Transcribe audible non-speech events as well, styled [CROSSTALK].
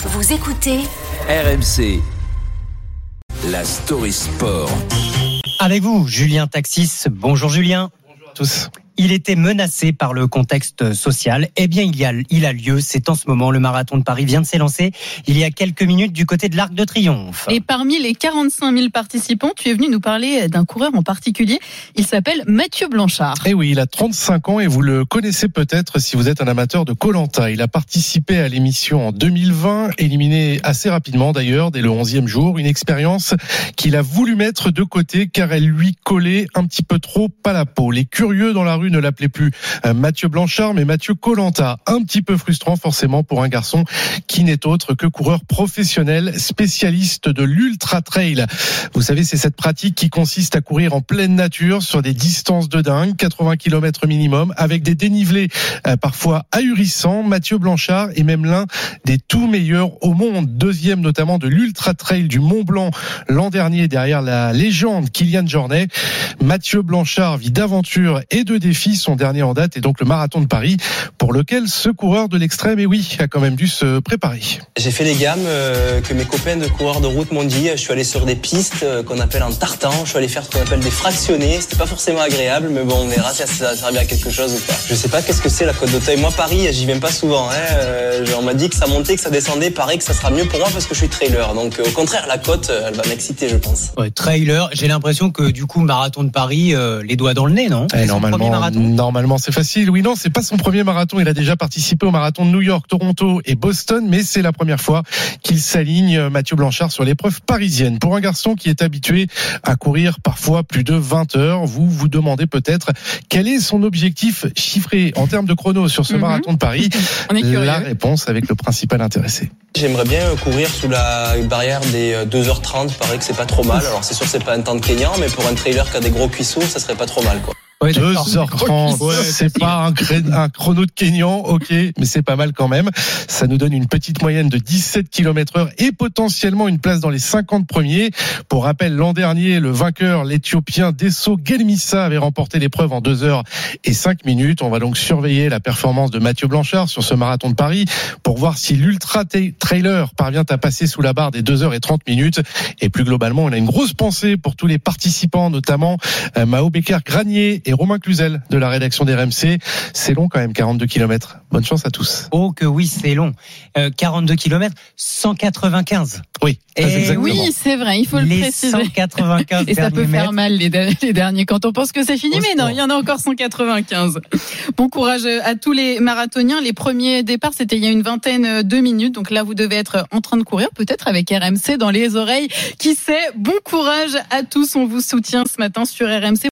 Vous écoutez RMC. La story sport. Avec vous, Julien Taxis. Bonjour Julien. Bonjour à tous. Il était menacé par le contexte social. Eh bien, il, y a, il a lieu. C'est en ce moment. Le marathon de Paris vient de s'élancer il y a quelques minutes du côté de l'Arc de Triomphe. Et parmi les 45 000 participants, tu es venu nous parler d'un coureur en particulier. Il s'appelle Mathieu Blanchard. Eh oui, il a 35 ans et vous le connaissez peut-être si vous êtes un amateur de Colanta. Il a participé à l'émission en 2020, éliminé assez rapidement d'ailleurs, dès le 11e jour. Une expérience qu'il a voulu mettre de côté car elle lui collait un petit peu trop à la peau. Les curieux dans la rue ne l'appelait plus euh, Mathieu Blanchard, mais Mathieu Colanta. Un petit peu frustrant forcément pour un garçon qui n'est autre que coureur professionnel, spécialiste de l'ultra trail. Vous savez, c'est cette pratique qui consiste à courir en pleine nature sur des distances de dingue, 80 km minimum, avec des dénivelés euh, parfois ahurissants. Mathieu Blanchard est même l'un des tout meilleurs au monde, deuxième notamment de l'ultra trail du Mont Blanc l'an dernier derrière la légende Kylian Jornet. Mathieu Blanchard vit d'aventures et de défis. Son dernier en date est donc le marathon de Paris, pour lequel ce coureur de l'extrême, et oui, a quand même dû se préparer. J'ai fait les gammes euh, que mes copains de coureurs de route m'ont dit. Je suis allé sur des pistes euh, qu'on appelle en tartan. Je suis allé faire ce qu'on appelle des fractionnés. C'était pas forcément agréable, mais bon, on verra si ça servait à quelque chose ou pas. Je sais pas qu'est-ce que c'est la côte d'Auteuil. Moi, Paris, j'y viens pas souvent. Hein. Euh, on m'a dit que ça montait, que ça descendait. Pareil que ça sera mieux pour moi parce que je suis trailer. Donc, au contraire, la côte, elle va m'exciter, je pense. Ouais, trailer. J'ai l'impression que du coup, marathon de Paris, euh, les doigts dans le nez, non? Eh, normalement, normalement, c'est facile. Oui, non, c'est pas son premier marathon. Il a déjà participé au marathon de New York, Toronto et Boston, mais c'est la première fois qu'il s'aligne Mathieu Blanchard sur l'épreuve parisienne. Pour un garçon qui est habitué à courir parfois plus de 20 heures, vous vous demandez peut-être quel est son objectif chiffré en termes de chrono sur ce Mhm. marathon de Paris. On est curieux. La réponse avec le principal intéressé. J'aimerais bien euh, courir sous la barrière des euh, 2h30. Paraît que c'est pas trop mal. Alors, c'est sûr, c'est pas un temps de Kenyan, mais pour un trailer qui a des gros cuisseaux, ça serait pas trop mal, quoi. Ouais, d'accord. 2h30, Ouais, c'est pas un, cré- un chrono de Kenyan, ok, mais c'est pas mal quand même. Ça nous donne une petite moyenne de 17 km heure et potentiellement une place dans les 50 premiers. Pour rappel, l'an dernier, le vainqueur, l'Éthiopien Desso Gelmissa, avait remporté l'épreuve en 2 heures et 5 minutes. On va donc surveiller la performance de Mathieu Blanchard sur ce marathon de Paris pour voir si l'ultra trailer parvient à passer sous la barre des 2 heures et 30 minutes. Et plus globalement, on a une grosse pensée pour tous les participants, notamment euh, Mao Becker Granier et Romain Cluzel de la rédaction des RMC. C'est long quand même, 42 km. Bonne chance à tous. Oh que oui, c'est long. Euh, 42 km, 195. Oui, très Eh exactement. Oui, c'est vrai, il faut le les préciser. 195 [LAUGHS] Et ça peut faire mètres. mal les, de- les derniers quand on pense que c'est fini, Au mais non, il y en a encore 195. Bon courage à tous les marathoniens. Les premiers départs, c'était il y a une vingtaine de minutes. Donc là, vous devez être en train de courir, peut-être avec RMC dans les oreilles. Qui sait? Bon courage à tous. On vous soutient ce matin sur RMC.